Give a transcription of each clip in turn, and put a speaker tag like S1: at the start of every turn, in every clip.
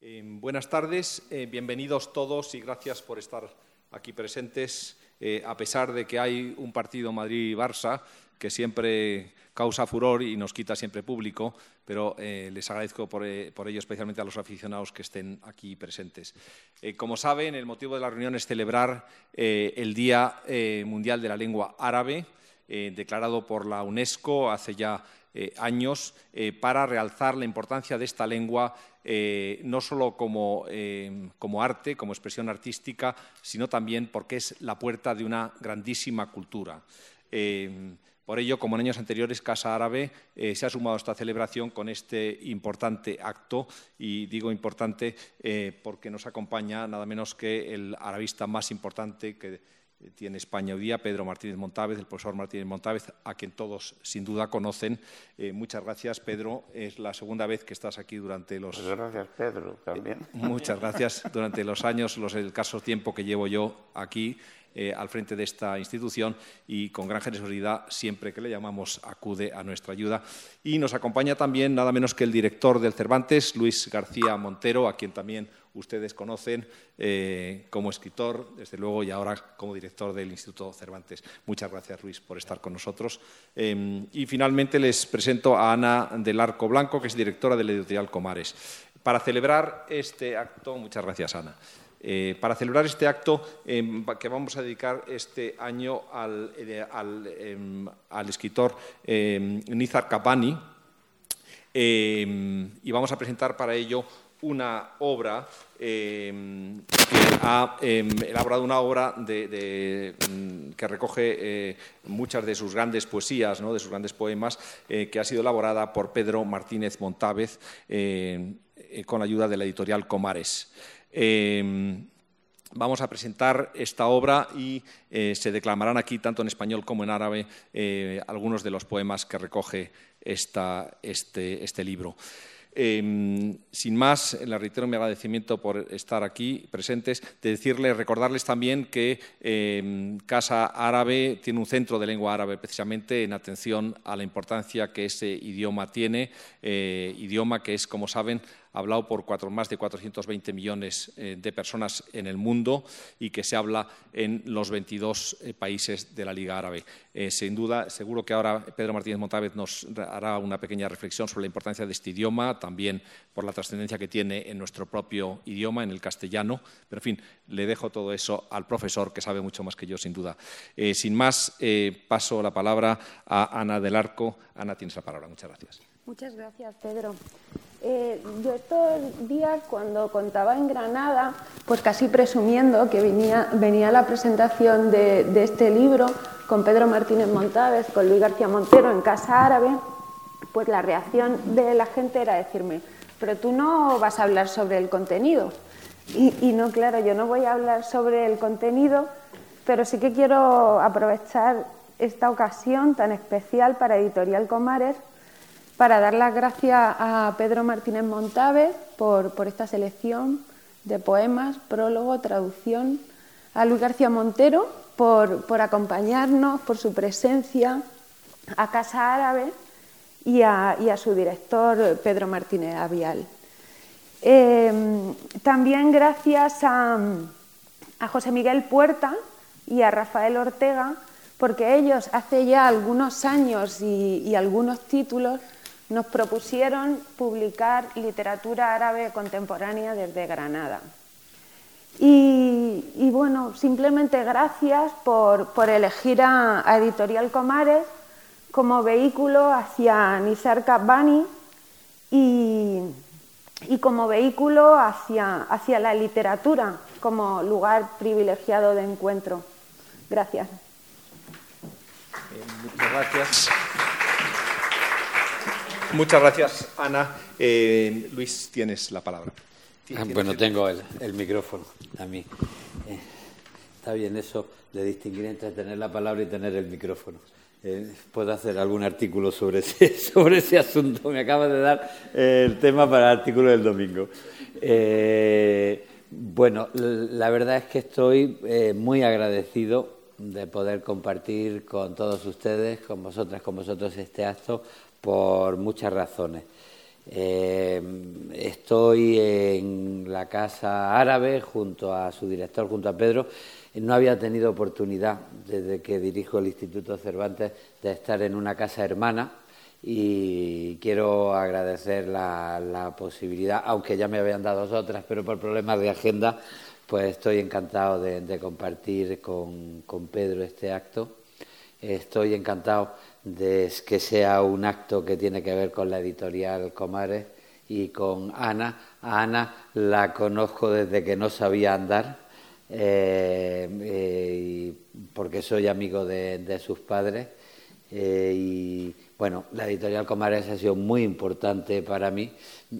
S1: Eh, buenas tardes, eh, bienvenidos todos y gracias por estar aquí presentes, eh, a pesar de que hay un partido Madrid-Barça que siempre causa furor y nos quita siempre público, pero les agradezco por, ello especialmente a los aficionados que estén aquí presentes. como saben, el motivo de la reunión es celebrar el Día Mundial de la Lengua Árabe, declarado por la UNESCO hace ya eh, años eh, para realzar la importancia de esta lengua eh, no solo como, como, arte, como expresión artística, sino también porque es la puerta de una grandísima cultura. Por ello, como en años anteriores, Casa Árabe se ha sumado a esta celebración con este importante acto, y digo importante porque nos acompaña nada menos que el arabista más importante que tiene España hoy día, Pedro Martínez Montávez, el profesor Martínez Montávez, a quien todos sin duda conocen. Eh, muchas gracias, Pedro. Es la segunda vez que estás aquí durante los.
S2: Muchas gracias, Pedro, también.
S1: Eh, muchas gracias durante los años, los escasos tiempo que llevo yo aquí. Eh, al frente de esta institución y con gran generosidad, siempre que le llamamos, acude a nuestra ayuda. Y nos acompaña también nada menos que el director del Cervantes, Luis García Montero, a quien también ustedes conocen eh, como escritor, desde luego, y ahora como director del Instituto Cervantes. Muchas gracias, Luis, por estar con nosotros. Em, y finalmente les presento a Ana del Arco Blanco, que es directora de la editorial Comares. Para celebrar este acto, muchas gracias, Ana. Eh, para celebrar este acto em, que vamos a dedicar este año al, eh, em, escritor Nizar Kapani, y vamos a presentar para ello una obra em, que ha em, elaborado una obra mm, que recoge eh, muchas de sus grandes poesías, de sus grandes poemas, eh, que ha sido elaborada por Pedro Martínez Montávez em, eh, con la ayuda de la editorial Comares. Vamos a presentar esta obra y se declamarán aquí, tanto en español como en árabe, algunos de los poemas que recoge este, este libro. Em, sin más, le reitero mi agradecimiento por estar aquí presentes, de decirles, recordarles también que em, Casa Árabe tiene un centro de lengua árabe precisamente en atención a la importancia que ese idioma tiene, eh, idioma que es, como saben, hablado por más de 420 millones eh, de personas en el mundo y que se habla en los 22 eh, países de la Liga Árabe. Eh, sin duda, seguro que ahora Pedro Martínez Montávez nos hará una pequeña reflexión sobre la importancia de este idioma, también por la trascendencia que tiene en nuestro propio idioma, en el castellano. Pero, en fin, le dejo todo eso al profesor, que sabe mucho más que yo, sin duda. sin más, paso la palabra a Ana del Arco. Ana, tienes la palabra. Muchas gracias.
S3: Muchas gracias, Pedro. Eh, yo estos días, cuando contaba en Granada, pues casi presumiendo que venía, venía la presentación de, este libro con Pedro Martínez Montávez, con Luis García Montero en Casa Árabe, pues la reacción de la gente era decirme, pero tú no vas a hablar sobre el contenido. Y no, claro, yo no voy a hablar sobre el contenido, pero sí que quiero aprovechar esta ocasión tan especial para Editorial Comares para dar las gracias a Pedro Martínez Montávez por, esta selección de poemas, prólogo, traducción, a Luis García Montero por, acompañarnos, por su presencia, a Casa Árabe y a, su director Pedro Martínez Avial. Eh, también gracias a, José Miguel Puerta y a Rafael Ortega, porque ellos hace ya algunos años y algunos títulos nos propusieron publicar literatura árabe contemporánea desde Granada. Y, bueno, simplemente gracias por, elegir a, Editorial Comares como vehículo hacia Nizar Kabbani y, como vehículo hacia, hacia la literatura como lugar privilegiado de encuentro. Gracias.
S1: muchas gracias. Muchas gracias, Ana. Eh, Luis, tienes la palabra.
S2: Ah, bueno, tengo el, micrófono a mí. Eh, está bien eso de distinguir entre tener la palabra y tener el micrófono. Eh, puedo hacer algún artículo sobre ese, sobre ese asunto. Me acaba de dar el tema para el artículo del domingo. bueno, la verdad es que estoy muy agradecido de poder compartir con todos ustedes, con vosotras, con vosotros este acto, por muchas razones. Eh, estoy en la Casa Árabe junto a su director, junto a Pedro. No había tenido oportunidad desde que dirijo el Instituto Cervantes de estar en una casa hermana y quiero agradecer la, posibilidad, aunque ya me habían dado otras, pero por problemas de agenda, pues estoy encantado de, compartir con, con Pedro este acto. Estoy encantado de que sea un acto que tiene que ver con la editorial Comares y con Ana. A Ana la conozco desde que no sabía andar, eh, eh, porque soy amigo de, sus padres. Eh, y bueno, la editorial Comares ha sido muy importante para mí.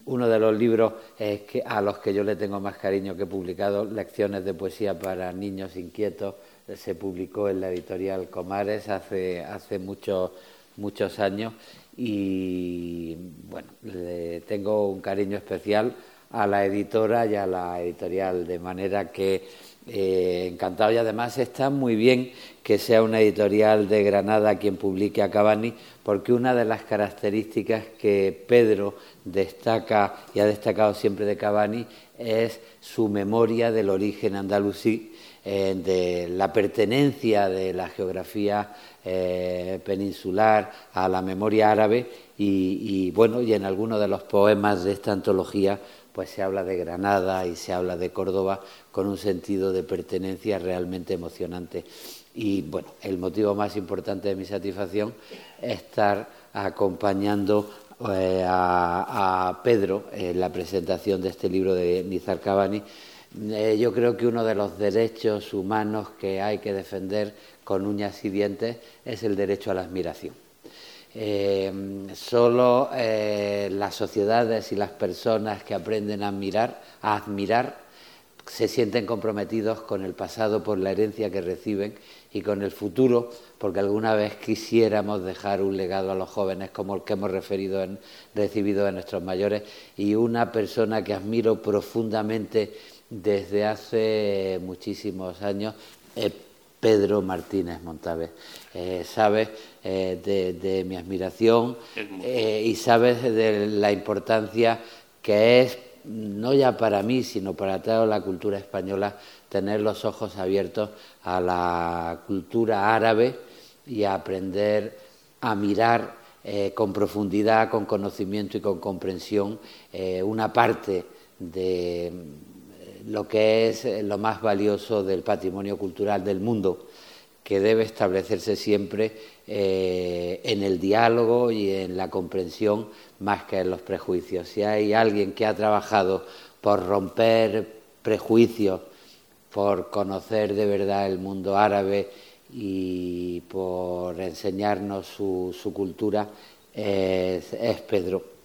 S2: Uno de los libros que, a los que yo le tengo más cariño que he publicado, Lecciones de Poesía para Niños Inquietos, se publicó en la editorial Comares hace, hace muchos, muchos años y bueno, le tengo un cariño especial a la editora y a la editorial, de manera que eh, encantado y además está muy bien que sea una editorial de Granada quien publique a Cavani, porque una de las características que Pedro destaca y ha destacado siempre de Cavani es su memoria del origen andalusí eh, de la pertenencia de la geografía eh, peninsular a la memoria árabe y, bueno, y en algunos de los poemas de esta antología pues se habla de Granada y se habla de Córdoba con un sentido de pertenencia realmente emocionante. Y bueno, el motivo más importante de mi satisfacción es estar acompañando eh, a, Pedro en la presentación de este libro de Nizar Cavani eh, yo creo que uno de los derechos humanos que hay que defender con uñas y dientes es el derecho a la admiración. Eh, solo eh, las sociedades y las personas que aprenden a admirar, a admirar, se sienten comprometidos con el pasado por la herencia que reciben y con el futuro, porque alguna vez quisiéramos dejar un legado a los jóvenes como el que hemos referido en, recibido de nuestros mayores y una persona que admiro profundamente desde hace muchísimos años eh, Pedro Martínez Montaves. Eh, sabes eh, de, mi admiración y sabes de la importancia que es, no ya para mí, sino para toda la cultura española, tener los ojos abiertos a la cultura árabe y a aprender a mirar con profundidad, con conocimiento y con comprensión una parte de lo que es eh, lo más valioso del patrimonio cultural del mundo, que debe establecerse siempre eh, en el diálogo y en la comprensión más que en los prejuicios. Si hay alguien que ha trabajado por romper prejuicios, por conocer de verdad el mundo árabe y por enseñarnos su, cultura, es Pedro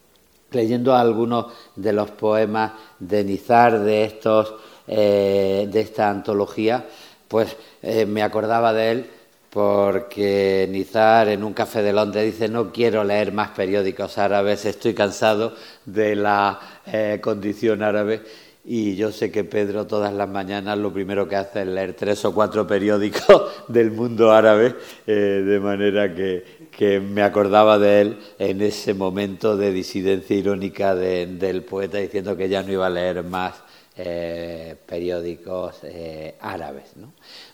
S2: leyendo algunos de los poemas de Nizar de estos eh, de esta antología, pues eh, me acordaba de él porque Nizar en un café de Londres dice no quiero leer más periódicos árabes, estoy cansado de la eh, condición árabe y yo sé que Pedro todas las mañanas lo primero que hace es leer tres o cuatro periódicos del mundo árabe, de manera que, que me acordaba de él en ese momento de disidencia irónica del poeta diciendo que ya no iba a leer más eh, periódicos eh, árabes.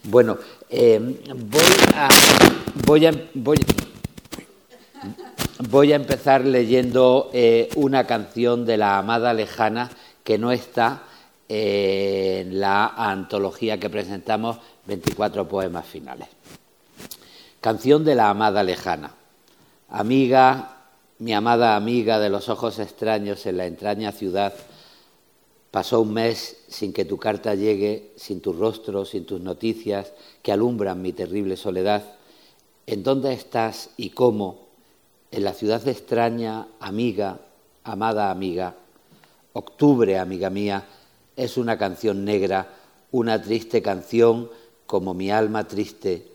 S2: Bueno, eh, voy, a, voy, a, voy, a empezar leyendo una canción de la Amada Lejana que no está en la antología que presentamos, 24 poemas finales. Canción de la amada lejana. Amiga, mi amada amiga de los ojos extraños en la entraña ciudad, pasó un mes sin que tu carta llegue, sin tu rostro, sin tus noticias que alumbran mi terrible soledad. ¿En dónde estás y cómo? En la ciudad extraña, amiga, amada amiga. Octubre, amiga mía, es una canción negra, una triste canción como mi alma triste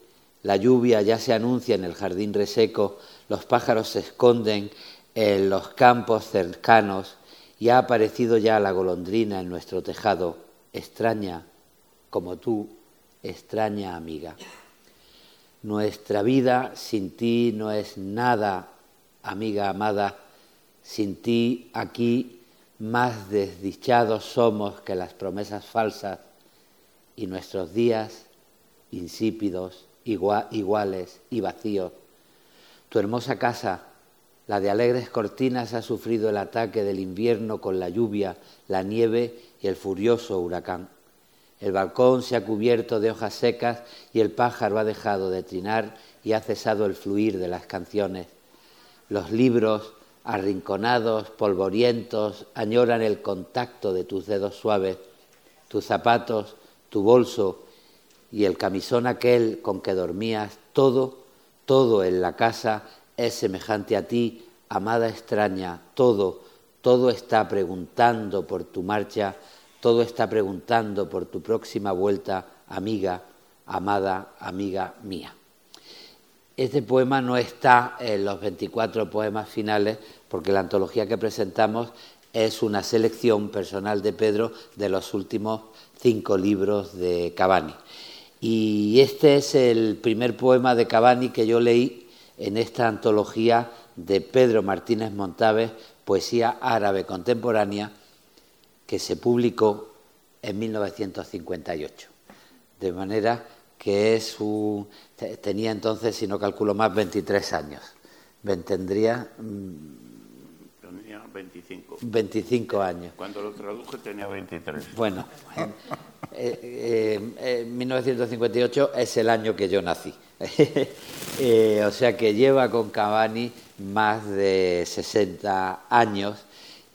S2: la lluvia ya se anuncia en el jardín reseco, los pájaros se esconden en los campos cercanos y ha aparecido ya la golondrina en nuestro tejado, extraña como tú, extraña amiga. Nuestra vida sin ti no es nada, amiga amada, sin ti aquí más desdichados somos que las promesas falsas y nuestros días insípidos, iguales y vacíos. Tu hermosa casa, la de alegres cortinas, ha sufrido el ataque del invierno con la lluvia, la nieve y el furioso huracán. El balcón se ha cubierto de hojas secas y el pájaro ha dejado de trinar y ha cesado el fluir de las canciones. Los libros, arrinconados, polvorientos, añoran el contacto de tus dedos suaves. Tus zapatos, tu bolso y el camisón aquel con que dormías, todo, todo en la casa es semejante a ti, amada extraña, todo, todo está preguntando por tu marcha, todo está preguntando por tu próxima vuelta, amiga, amada, amiga mía. Este poema no está en los 24 poemas finales porque la antología que presentamos es una selección personal de Pedro de los últimos cinco libros de Cavani. Y este es el primer poema de Cavani que yo leí en esta antología de Pedro Martínez Montaves, Poesía Árabe Contemporánea, que se publicó en 1958. De manera que es un, tenía entonces, si no calculo más, 23 años. Tendría...
S4: Tenía 25.
S2: 25 años.
S4: Cuando lo traduje tenía 23.
S2: Bueno, en, eh, 1958 eh, es el año que yo nací. Eh, o sea que lleva con Cavani más de 60 años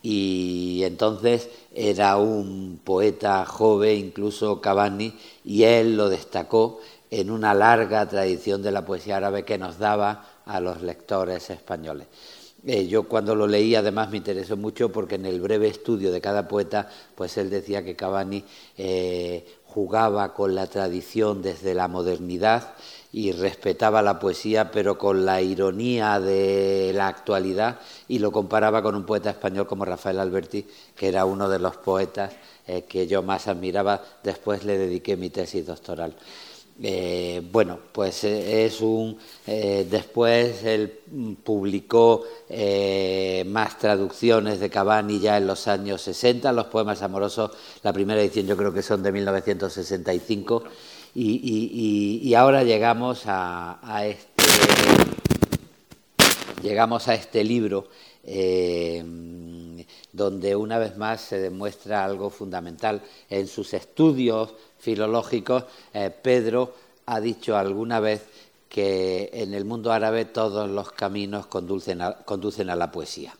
S2: y entonces era un poeta joven, incluso Cavani, y él lo destacó en una larga tradición de la poesía árabe que nos daba a los lectores españoles. Eh, yo cuando lo leí además me interesó mucho porque en el breve estudio de cada poeta, pues él decía que Cavani eh, jugaba con la tradición desde la modernidad y respetaba la poesía, pero con la ironía de la actualidad, y lo comparaba con un poeta español como Rafael Alberti, que era uno de los poetas eh, que yo más admiraba. Después le dediqué mi tesis doctoral. Eh, bueno, pues eh, es un. después él publicó más traducciones de Cavani ya en los años 60, los poemas amorosos, la primera edición yo creo que son de 1965. Y, ahora llegamos a, este, llegamos a este libro eh, donde una vez más se demuestra algo fundamental. En sus estudios filológicos, eh, Pedro ha dicho alguna vez que en el mundo árabe todos los caminos conducen a, la poesía.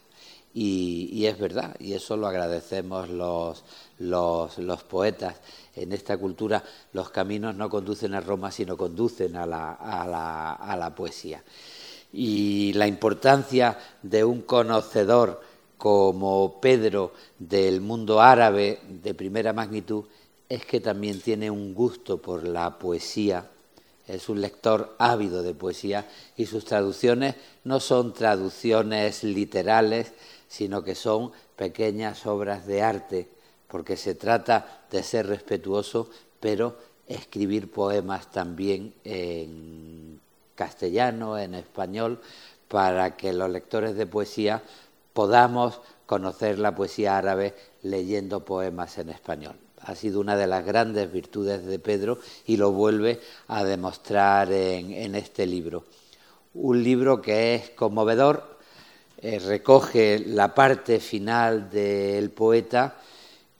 S2: Y, es verdad, y eso lo agradecemos los, los poetas en esta cultura los caminos no conducen a Roma, sino conducen a la, poesía. Y la importancia de un conocedor como Pedro del mundo árabe de primera magnitud es que también tiene un gusto por la poesía, es un lector ávido de poesía y sus traducciones no son traducciones literales, sino que son pequeñas obras de arte porque se trata de ser respetuoso, pero escribir poemas también en castellano, en español, para que los lectores de poesía podamos conocer la poesía árabe leyendo poemas en español. Ha sido una de las grandes virtudes de Pedro y lo vuelve a demostrar en, este libro. Un libro que es conmovedor, eh, recoge la parte final del poeta,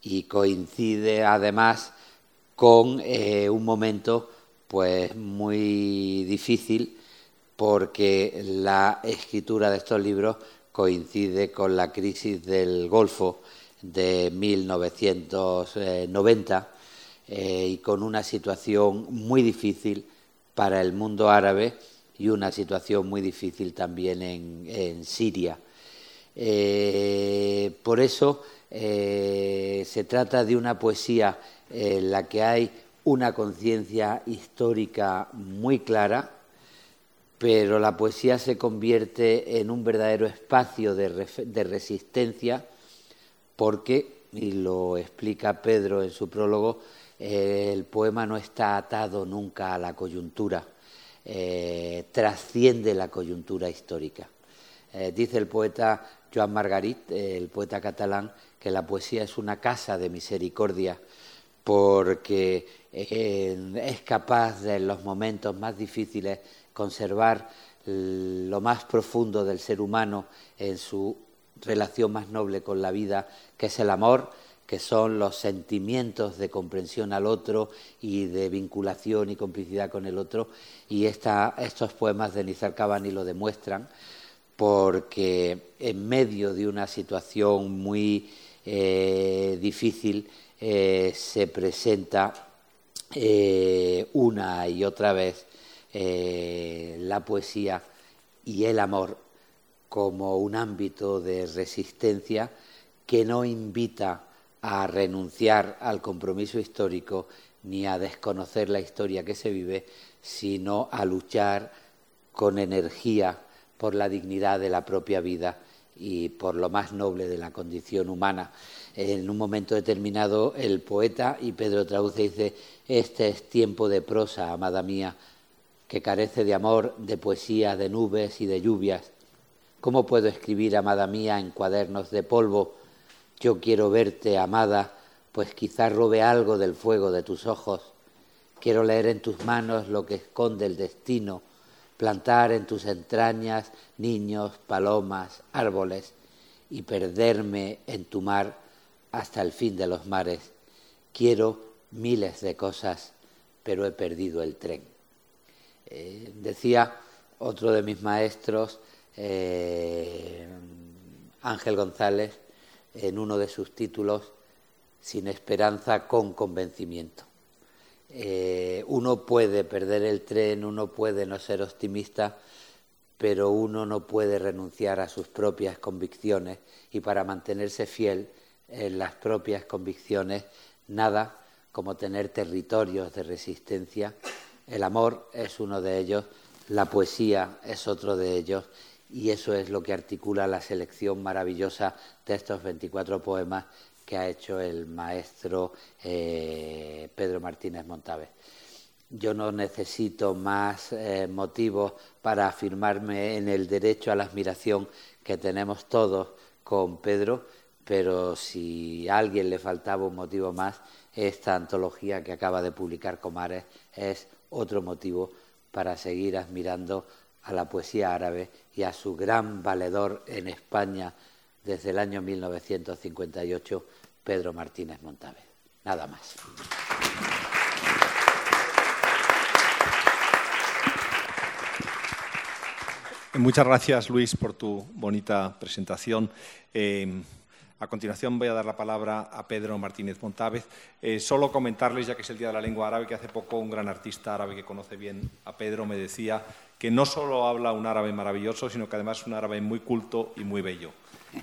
S2: y coincide además con eh, un momento pues muy difícil porque la escritura de estos libros coincide con la crisis del Golfo de 1990 eh, y con una situación muy difícil para el mundo árabe y una situación muy difícil también en, Siria. Eh, por eso eh, se trata de una poesía en la que hay una conciencia histórica muy clara, pero la poesía se convierte en un verdadero espacio de, resistencia porque, y lo explica Pedro en su prólogo, el poema no está atado nunca a la coyuntura, eh, trasciende la coyuntura histórica. Eh, dice el poeta Joan Margarit, el poeta catalán, que la poesía es una casa de misericordia porque eh, es capaz de en los momentos más difíciles conservar lo más profundo del ser humano en su relación más noble con la vida, que es el amor, que son los sentimientos de comprensión al otro y de vinculación y complicidad con el otro. Y estos poemas de Nizar Cavani lo demuestran, porque en medio de una situación muy eh, difícil eh, se presenta eh, una y otra vez la poesía y el amor como un ámbito de resistencia que no invita a renunciar al compromiso histórico ni a desconocer la historia que se vive, sino a luchar con energía por la dignidad de la propia vida y por lo más noble de la condición humana. En un momento determinado el poeta y Pedro traduce dice, este es tiempo de prosa, amada mía, que carece de amor, de poesía, de nubes y de lluvias. ¿Cómo puedo escribir, amada mía, en cuadernos de polvo? Yo quiero verte, amada, pues quizá robe algo del fuego de tus ojos. Quiero leer en tus manos lo que esconde el destino, plantar en tus entrañas niños, palomas, árboles y perderme en tu mar hasta el fin de los mares. Quiero miles de cosas, pero he perdido el tren. Eh, decía otro de mis maestros, eh, Ángel González, en uno de sus títulos, Sin esperanza con convencimiento. Eh, uno puede perder el tren, uno puede no ser optimista, pero uno no puede renunciar a sus propias convicciones y para mantenerse fiel en las propias convicciones, nada como tener territorios de resistencia. El amor es uno de ellos, la poesía es otro de ellos y eso es lo que articula la selección maravillosa de estos 24 poemas que ha hecho el maestro eh, Pedro Martínez Montávez. Yo no necesito más eh, motivos para afirmarme en el derecho a la admiración que tenemos todos con Pedro, pero si a alguien le faltaba un motivo más, esta antología que acaba de publicar Comares es otro motivo para seguir admirando a la poesía árabe y a su gran valedor en España desde el año 1958, Pedro Martínez Montávez. Nada más.
S1: Muchas gracias, Luis, por tu bonita presentación. Eh, a continuación voy a dar la palabra a Pedro Martínez Montávez. Eh, solo comentarles, ya que es el Día de la Lengua Árabe, que hace poco un gran artista árabe que conoce bien a Pedro me decía que no solo habla un árabe maravilloso, sino que además es un árabe muy culto y muy bello.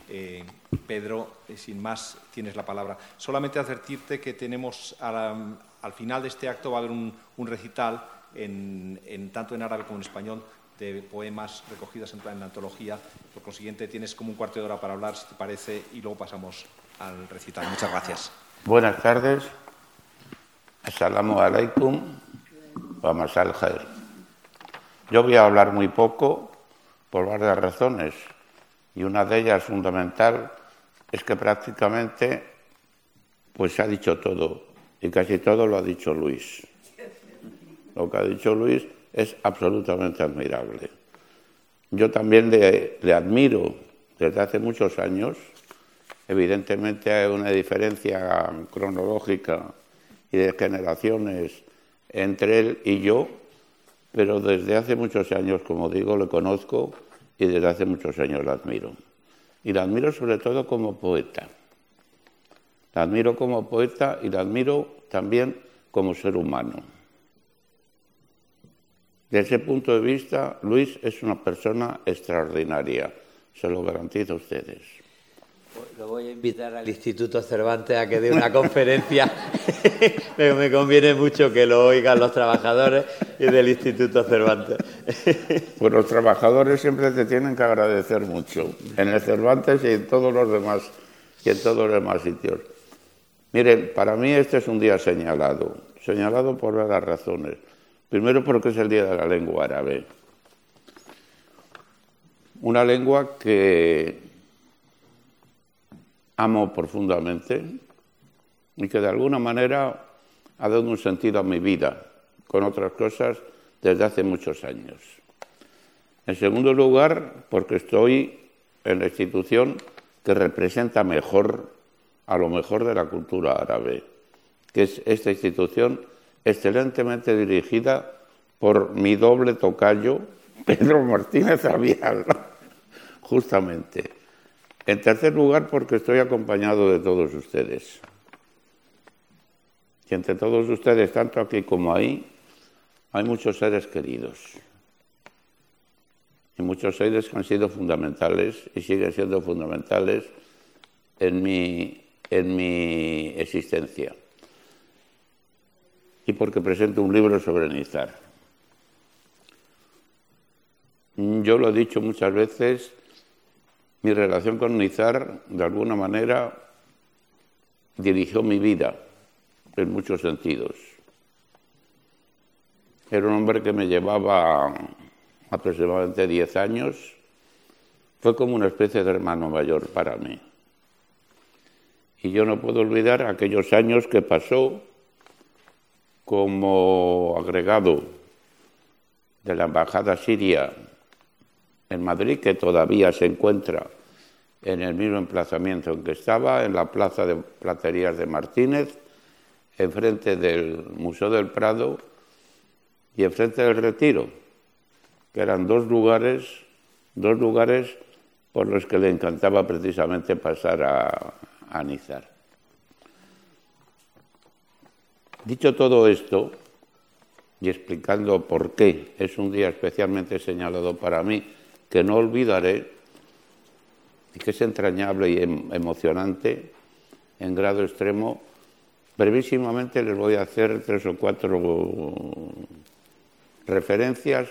S1: Eh, Pedro, eh, sin más, tienes la palabra. Solamente advertirte que tenemos al final de este acto va a haber un, recital en, tanto en árabe como en español de poemas recogidas en, la antología. Por consiguiente, tienes como un cuarto de hora para hablar, si te parece, y luego pasamos al recital. Muchas gracias.
S4: Buenas tardes. Assalamu alaikum wa masal. Yo voy a hablar muy poco por varias razones y una de ellas fundamental es que prácticamente pues se ha dicho todo y casi todo lo ha dicho Luis. Lo que ha dicho Luis es absolutamente admirable. Yo también le, admiro desde hace muchos años. Evidentemente hay una diferencia cronológica y de generaciones entre él y yo, pero desde hace muchos años, como digo, le conozco y desde hace muchos años la admiro. Y la admiro sobre todo como poeta. La admiro como poeta y la admiro también como ser humano. Desde ese punto de vista, Luis es una persona extraordinaria, se lo garantizo a ustedes.
S2: Lo voy a invitar al Instituto Cervantes a que dé una conferencia, me conviene mucho que lo oigan los trabajadores y del Instituto Cervantes.
S4: Pues los trabajadores siempre te tienen que agradecer mucho, en el Cervantes y en todos los demás, y en todos los demás sitios. Miren, para mí este es un día señalado, señalado por varias razones. Primero porque es el Día de la Lengua Árabe. Una lengua que amo profundamente y que de alguna manera ha dado un sentido a mi vida, con otras cosas, desde hace muchos años. En segundo lugar, porque estoy en la institución que representa mejor a lo mejor de la cultura árabe, que es esta institución excelentemente dirigida por mi doble tocayo, Pedro Martínez Avial, justamente. En tercer lugar, porque estoy acompañado de todos ustedes. Y entre todos ustedes, tanto aquí como ahí, hay muchos seres queridos. Y muchos seres que han sido fundamentales y siguen siendo fundamentales en mi, en mi existencia. Y porque presento un libro sobre Nizar. Yo lo he dicho muchas veces, mi relación con Nizar, de alguna manera, dirigió mi vida en muchos sentidos. Era un hombre que me llevaba aproximadamente 10 años. Fue como una especie de hermano mayor para mí. Y yo no puedo olvidar aquellos años que pasó como agregado de la Embajada Siria en Madrid, que todavía se encuentra en el mismo emplazamiento en que estaba, en la Plaza de Platerías de Martínez, enfrente del Museo del Prado y enfrente del Retiro, que eran dos lugares, dos lugares por los que le encantaba precisamente pasar a, a. Dicho todo esto, y explicando por qué es un día especialmente señalado para mí, que no olvidaré, y que es entrañable y em, emocionante en grado extremo, brevísimamente les voy a hacer tres o cuatro referencias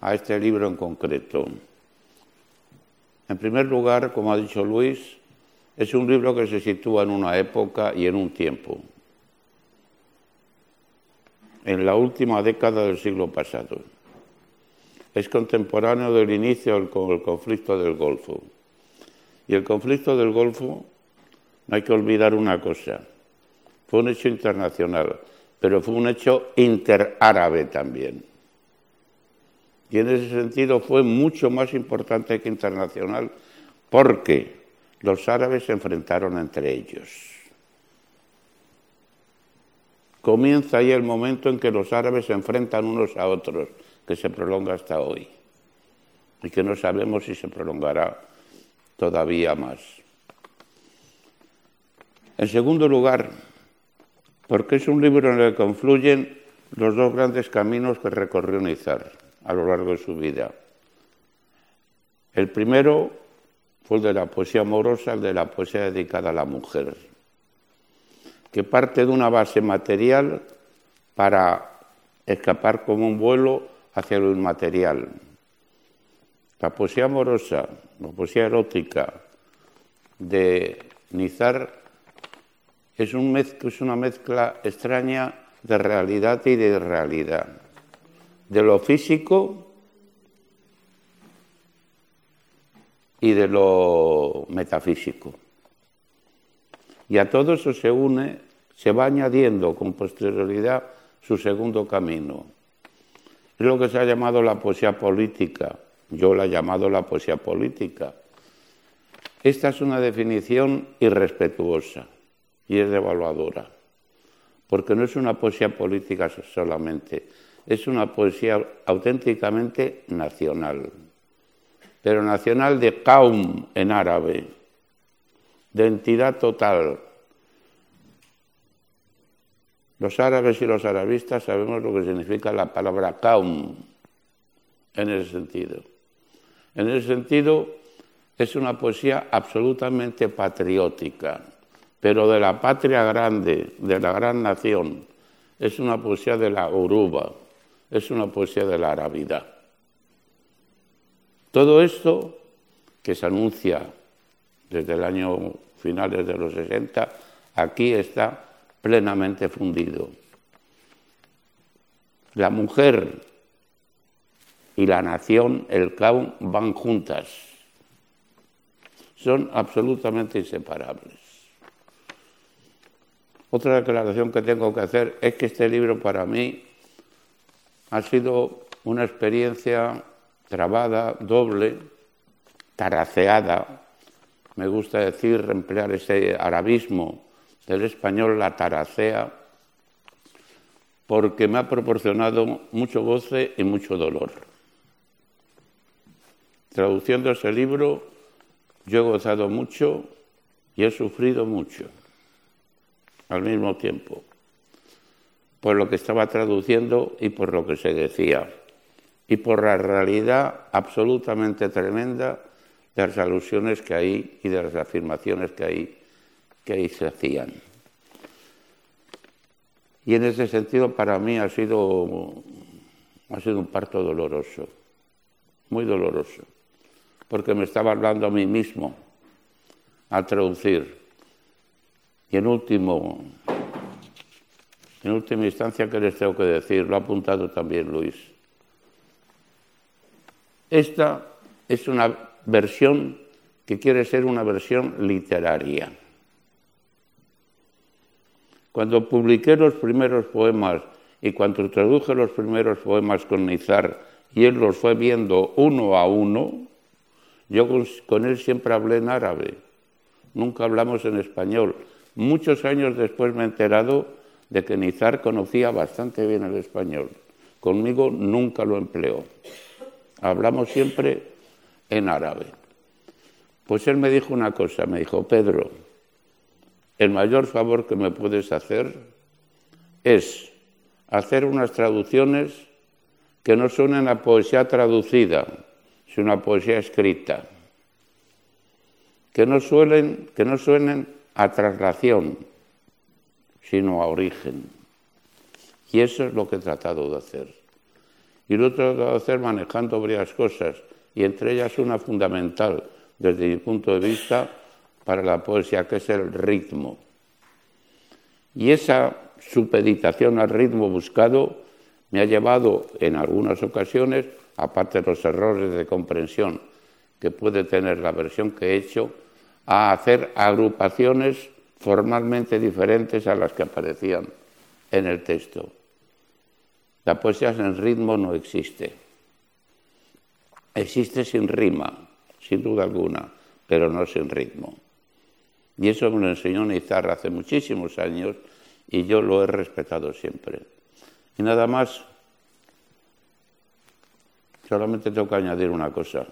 S4: a este libro en concreto. En primer lugar, como ha dicho Luis, es un libro que se sitúa en una época y en un tiempo, en la última década del siglo pasado. Es contemporáneo del inicio del conflicto del Golfo. Y el conflicto del Golfo, no hay que olvidar una cosa, fue un hecho internacional, pero fue un hecho interárabe también. Y en ese sentido fue mucho más importante que internacional porque los árabes se enfrentaron entre ellos. Comienza ahí el momento en que los árabes se enfrentan unos a otros, que se prolonga hasta hoy y que no sabemos si se prolongará todavía más. En segundo lugar, porque es un libro en el que confluyen los dos grandes caminos que recorrió Nizar a lo largo de su vida. El primero fue el de la poesía amorosa, el de la poesía dedicada a la mujer, que parte de una base material para escapar como un vuelo hacia lo inmaterial. La poesía amorosa, la poesía erótica de Nizar es, es una mezcla extraña de realidad y de irrealidad, de lo físico y de lo metafísico. Y a todo eso se une, se va añadiendo con posterioridad su segundo camino. Es lo que se ha llamado la poesía política. Yo la he llamado la poesía política. Esta es una definición irrespetuosa y es devaluadora, porque no es una poesía política solamente, es una poesía auténticamente nacional, pero nacional de kaum en árabe, de entidad total. Los árabes y los arabistas sabemos lo que significa la palabra kaum en ese sentido. En ese sentido, es una poesía absolutamente patriótica pero de la patria grande, de la gran nación. Es una poesía de la oruba, es una poesía de la arabidad. Todo esto que se anuncia desde el año finales de los 60, aquí está plenamente fundido. La mujer y la nación, el caun, van juntas. son absolutamente inseparables. Otra declaración que tengo que hacer es que este libro para mí ha sido una experiencia trabada, doble, taraceada. Me gusta decir, emplear ese arabismo del español, la taracea, porque me ha proporcionado mucho goce y mucho dolor. Traduciendo ese libro, yo he gozado mucho y he sufrido mucho al mismo tiempo, por lo que estaba traduciendo y por lo que se decía, y por la realidad absolutamente tremenda de las alusiones que hay y de las afirmaciones que ahí, que ahí se hacían. Y en ese sentido para mí ha sido, ha sido un parto doloroso, muy doloroso, porque me estaba hablando a mí mismo al traducir. Y en último, en última instancia, ¿qué les tengo que decir? Lo ha apuntado también Luis. Esta es una versión que quiere ser una versión literaria. Cuando publiqué los primeros poemas y cuando traduje los primeros poemas con Nizar y él los fue viendo uno a uno, yo con, él siempre hablé en árabe, nunca hablamos en español. Muchos años después me he enterado de que Nizar conocía bastante bien el español. Conmigo nunca lo empleó. Hablamos siempre en árabe. Pues él me dijo una cosa, me dijo, Pedro, el mayor favor que me puedes hacer es hacer unas traducciones que no suenen a poesía traducida, sino a poesía escrita, que no, suelen, que no suenen a traslación, sino a origen. Y eso es lo que he tratado de hacer. Y lo he tratado de hacer manejando varias cosas, y entre ellas una fundamental desde mi punto de vista para la poesía, que es el ritmo. Y esa supeditación al ritmo buscado me ha llevado en algunas ocasiones, aparte de los errores de comprensión que puede tener la versión que he hecho, a hacer agrupaciones formalmente diferentes a las que aparecían en el texto. La poesía sin ritmo no existe. Existe sin rima, sin duda alguna, pero no sin ritmo. Y eso me lo enseñó Nizar hace muchísimos años y yo lo he respetado siempre. Y nada más, solamente tengo que añadir una cosa.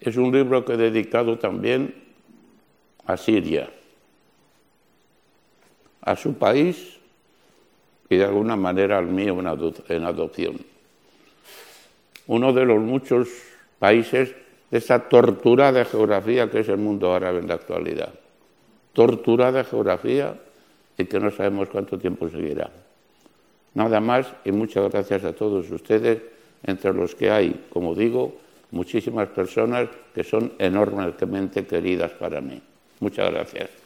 S4: Es un libro que he dedicado también a Siria, a su país y de alguna manera al mío en adopción. Uno de los muchos países de esa torturada geografía que es el mundo árabe en la actualidad. Torturada geografía y que no sabemos cuánto tiempo seguirá. Nada más y muchas gracias a todos ustedes, entre los que hay, como digo, muchísimas personas que son enormemente queridas para mí. Muchas gracias.